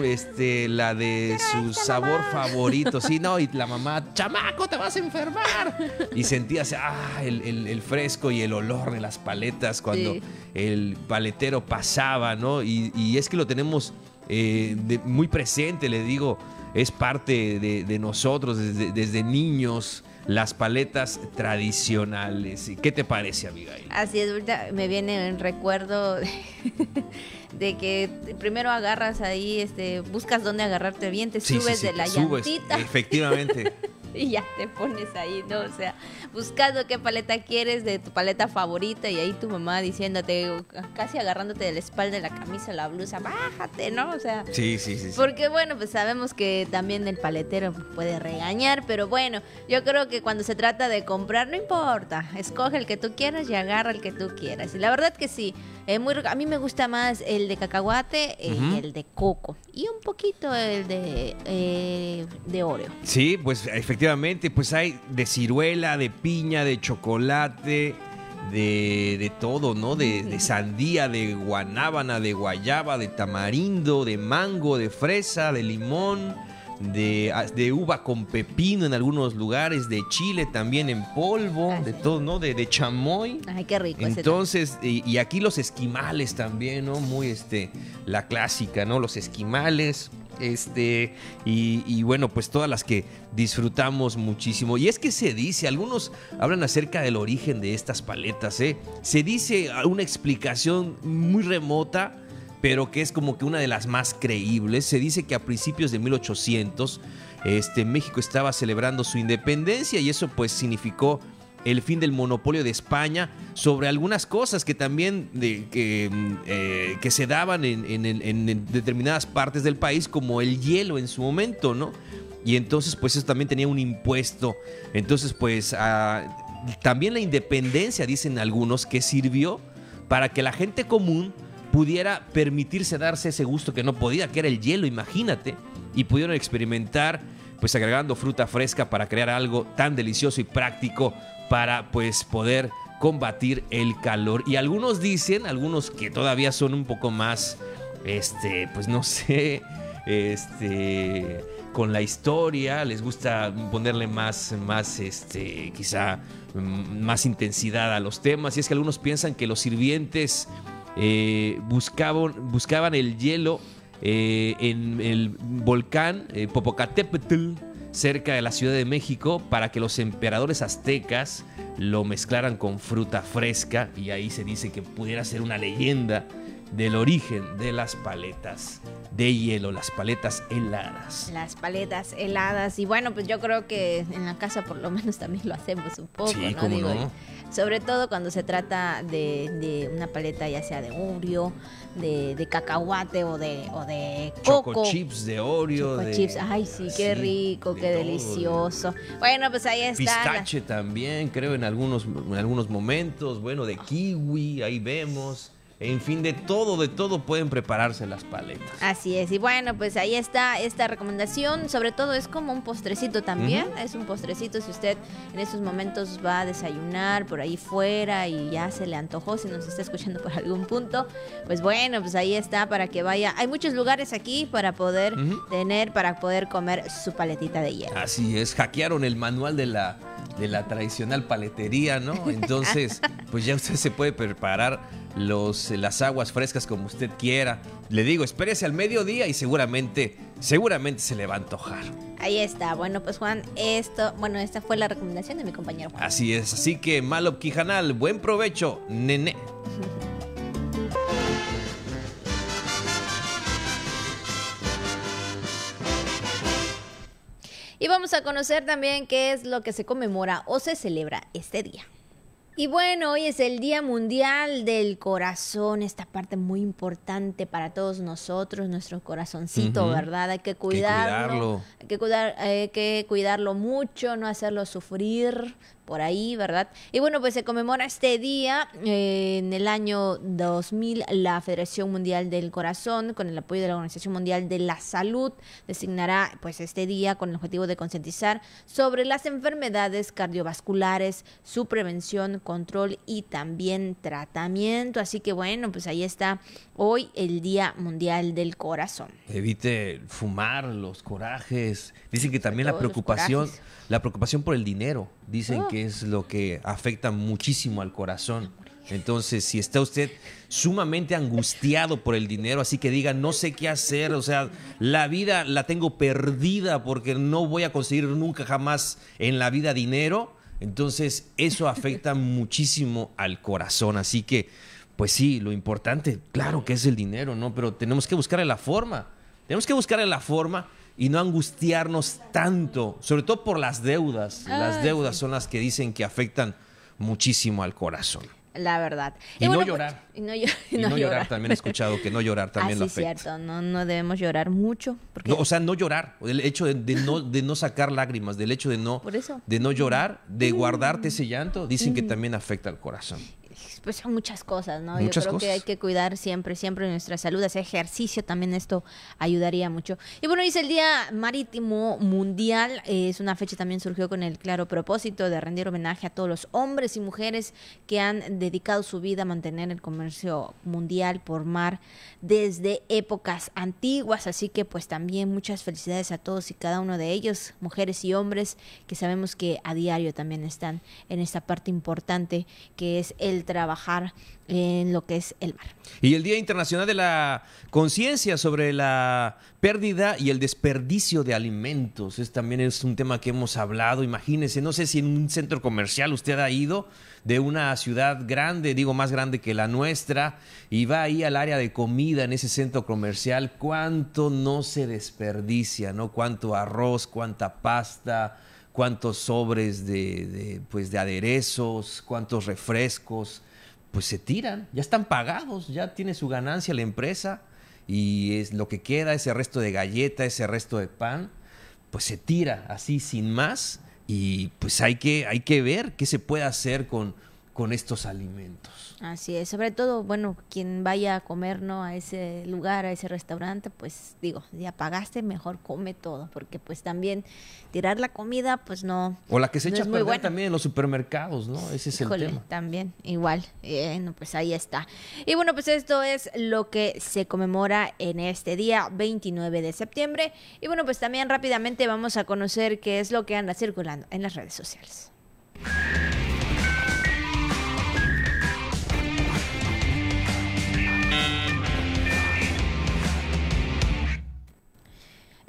este, la de su sabor favorito. Sí, no, y la [LAUGHS] mamá, chamaco, te vas a enfermar. Y sentías ah, el, fresco y el olor de las paletas cuando el paletero pasaba, ¿no? Y, es que lo tenemos eh, muy presente, le digo es parte de, nosotros desde, niños las paletas tradicionales. ¿Qué te parece, Abigail? Así es, ahorita me viene un recuerdo [LAUGHS] de, que primero agarras ahí, este, buscas dónde agarrarte bien, te subes de la llantita. Efectivamente. [LAUGHS] [LAUGHS] y ya te pones ahí, ¿no? O sea, buscando qué paleta quieres de tu paleta favorita y ahí tu mamá diciéndote, casi agarrándote de la espalda de la camisa, la blusa, bájate, ¿no? O sea, sí, sí, sí, Porque bueno, pues sabemos que también el paletero puede regañar, pero bueno, yo creo que cuando se trata de comprar, no importa, escoge el que tú quieras y agarra el que tú quieras. Y la verdad que sí, muy, a mí me gusta más el de cacahuate y el de coco y un poquito el de, eh, de Oreo. Sí, pues efectivamente, pues hay de ciruela, de piña, de chocolate, de, de todo, ¿no? De, de, sandía, de guanábana, de guayaba, de tamarindo, de mango, de fresa, de limón. De, ah, de, uva con pepino en algunos lugares, de chile también en polvo, ah, de todo, ¿no? De, de, chamoy. Ay, qué rico. Entonces, y, y, aquí los esquimales también, ¿no? Muy, este, la clásica, ¿no? Los esquimales. Este, y, y, bueno, pues todas las que disfrutamos muchísimo. Y es que se dice, algunos hablan acerca del origen de estas paletas, ¿eh? Se dice una explicación muy remota pero que es como que una de las más creíbles. Se dice que a principios de 1800 este, México estaba celebrando su independencia y eso pues significó el fin del monopolio de España sobre algunas cosas que también de, que, eh, que, se daban en, determinadas partes del país, como el hielo en su momento, ¿no? Y entonces, pues eso también tenía un impuesto. Entonces, pues también la independencia, dicen algunos, que sirvió para que la gente común pudiera permitirse darse ese gusto que no podía, que era el hielo, imagínate, y pudieron experimentar pues agregando fruta fresca para crear algo tan delicioso y práctico para pues poder combatir el calor. Y algunos dicen, algunos que todavía son un poco más, este, pues no sé, este, con la historia, les gusta ponerle más, más, este, quizá mm, más intensidad a los temas. Y es que algunos piensan que los sirvientes eh, buscaban, buscaban el hielo eh, en el volcán eh, Popocatépetl, cerca de la Ciudad de México, para que los emperadores aztecas lo mezclaran con fruta fresca y ahí se dice que pudiera ser una leyenda del origen de las paletas de hielo, las paletas heladas. Las paletas heladas. Y bueno, pues yo creo que en la casa por lo menos también lo hacemos un poco, ¿no? Digo, Sobre todo cuando se trata de, una paleta ya sea de Oreo, de, cacahuate o de, o de coco. Choco chips de Oreo. Choco chips, ay sí, qué rico, qué delicioso. Bueno, pues ahí está. Pistache también, creo en algunos, en algunos momentos. Bueno, de kiwi, ahí vemos. En fin, de todo, de todo pueden prepararse las paletas. Así es. Y bueno, pues ahí está esta recomendación. Sobre todo es como un postrecito también. Es un postrecito si usted en estos momentos va a desayunar por ahí fuera y ya se le antojó, si nos está escuchando por algún punto. Pues bueno, pues ahí está para que vaya. Hay muchos lugares aquí para poder tener, para poder comer su paletita de hielo. Así es. Hackearon el manual de la, de la tradicional paletería, ¿no? [LAUGHS] Entonces, pues ya usted se puede preparar los, las aguas frescas como usted quiera. Le digo, espérese al mediodía y seguramente, seguramente se le va a antojar. Ahí está. Bueno, pues Juan, esto, bueno, esta fue la recomendación de mi compañero Juan. Así es. Así que, Malo Quijanal, buen provecho, nene. Y vamos a conocer también qué es lo que se conmemora o se celebra este día. Y bueno, hoy es el Día Mundial del Corazón, esta parte muy importante para todos nosotros, nuestro corazoncito, ¿verdad? Hay que cuidarlo, Hay que, cuidar, hay que cuidarlo mucho, no hacerlo sufrir, por ahí, ¿verdad? Y bueno, pues se conmemora este día eh, en el año 2000 la Federación Mundial del Corazón con el apoyo de la Organización Mundial de la Salud designará pues este día con el objetivo de concientizar sobre las enfermedades cardiovasculares, su prevención, control y también tratamiento. Así que bueno, pues ahí está hoy el Día Mundial del Corazón. Evite fumar, los corajes. Dicen que también la preocupación la preocupación por el dinero, dicen oh. que es lo que afecta muchísimo al corazón. Entonces, si está usted sumamente angustiado por el dinero, así que diga, no sé qué hacer, o sea, la vida la tengo perdida porque no voy a conseguir nunca jamás en la vida dinero, entonces eso afecta muchísimo al corazón. Así que, pues sí, lo importante, claro que es el dinero, ¿no? Pero tenemos que buscarle la forma. Tenemos que buscarle la forma y no angustiarnos tanto, sobre todo por las deudas. las deudas son las que dicen que afectan muchísimo al corazón. La verdad. Y, no llorar. y no, llorar. También he escuchado que no llorar también lo afecta. Es cierto, no, no debemos llorar mucho. Porque... o sea, no llorar. El hecho de, no, de no sacar lágrimas, del hecho de no, De no llorar, de guardarte ese llanto, dicen que también afecta al corazón. Pues son muchas cosas, ¿no? Yo creo que hay que cuidar siempre, siempre nuestra salud, hacer ejercicio también esto ayudaría mucho. Y bueno, dice el Día Marítimo Mundial, es una fecha también surgió con el claro propósito de rendir homenaje a todos los hombres y mujeres que han dedicado su vida a mantener el comercio mundial por mar desde épocas antiguas, así que pues también muchas felicidades a todos y cada uno de ellos, mujeres y hombres que sabemos que a diario también están en esta parte importante que es el trabajar en lo que es el mar. Y el Día Internacional de la Conciencia sobre la pérdida y el desperdicio de alimentos. Es, también es un tema que hemos hablado. Imagínense, no sé si en un centro comercial usted ha ido de una ciudad grande, digo más grande que la nuestra, y va ahí al área de comida en ese centro comercial, cuánto no se desperdicia, ¿no? Cuánto arroz, cuánta pasta, cuántos sobres de, pues de aderezos, cuántos refrescos, pues se tiran, ya están pagados, ya tiene su ganancia la empresa y es lo que queda, ese resto de galleta, ese resto de pan, pues se tira así sin más y pues hay que, hay que ver qué se puede hacer con, con estos alimentos. Así es, sobre todo, bueno, quien vaya a comer, ¿no? A ese lugar, a ese restaurante, pues digo, ya pagaste, mejor come todo, porque pues también tirar la comida, pues no. O la que se echa a perder también en los supermercados, ¿no? Ese es el tema. También, igual. Bueno, pues ahí está. Y bueno, pues esto es lo que se conmemora en este día 29 de septiembre. Y bueno, pues también rápidamente vamos a conocer qué es lo que anda circulando en las redes sociales.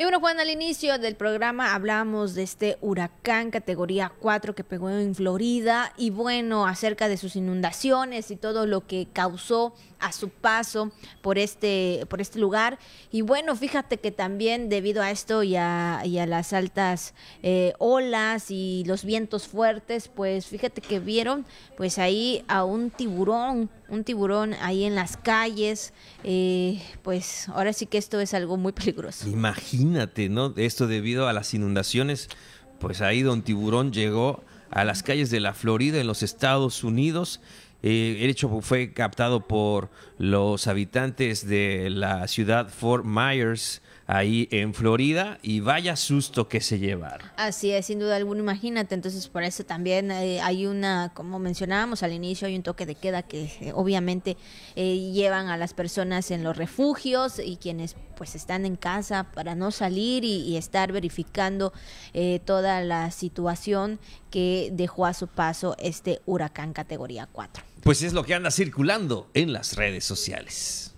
Bueno, Juan, al inicio del programa hablamos de este huracán categoría 4 que pegó en Florida y bueno, acerca de sus inundaciones y todo lo que causó a su paso por este, por este lugar. Y bueno, fíjate que también debido a esto y a, las altas eh, olas y los vientos fuertes, pues fíjate que vieron pues ahí a un tiburón, un tiburón ahí en las calles. Eh, pues ahora sí que esto es algo muy peligroso. Imagínate, ¿no? Esto debido a las inundaciones, pues ahí don tiburón llegó a las calles de la Florida en los Estados Unidos eh, el hecho fue captado por los habitantes de la ciudad Fort Myers, ahí en Florida y vaya susto que se llevaron. Así es, sin duda alguna, imagínate, entonces por eso también eh, hay una, como mencionábamos al inicio, hay un toque de queda que eh, obviamente eh, llevan a las personas en los refugios y quienes pues están en casa para no salir y, estar verificando toda la situación que dejó a su paso este huracán categoría 4. Pues es lo que anda circulando en las redes sociales.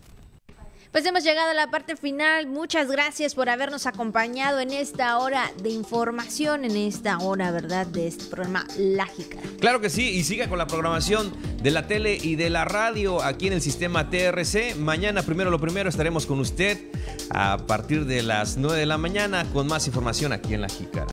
Pues hemos llegado a la parte final. Muchas gracias por habernos acompañado en esta hora de información, en esta hora, ¿verdad?, de este programa Lágica. Claro que sí, y siga con la programación de la tele y de la radio aquí en el sistema TRC. Mañana, primero lo primero, estaremos con usted a partir de las 9 de la mañana con más información aquí en La Jícara.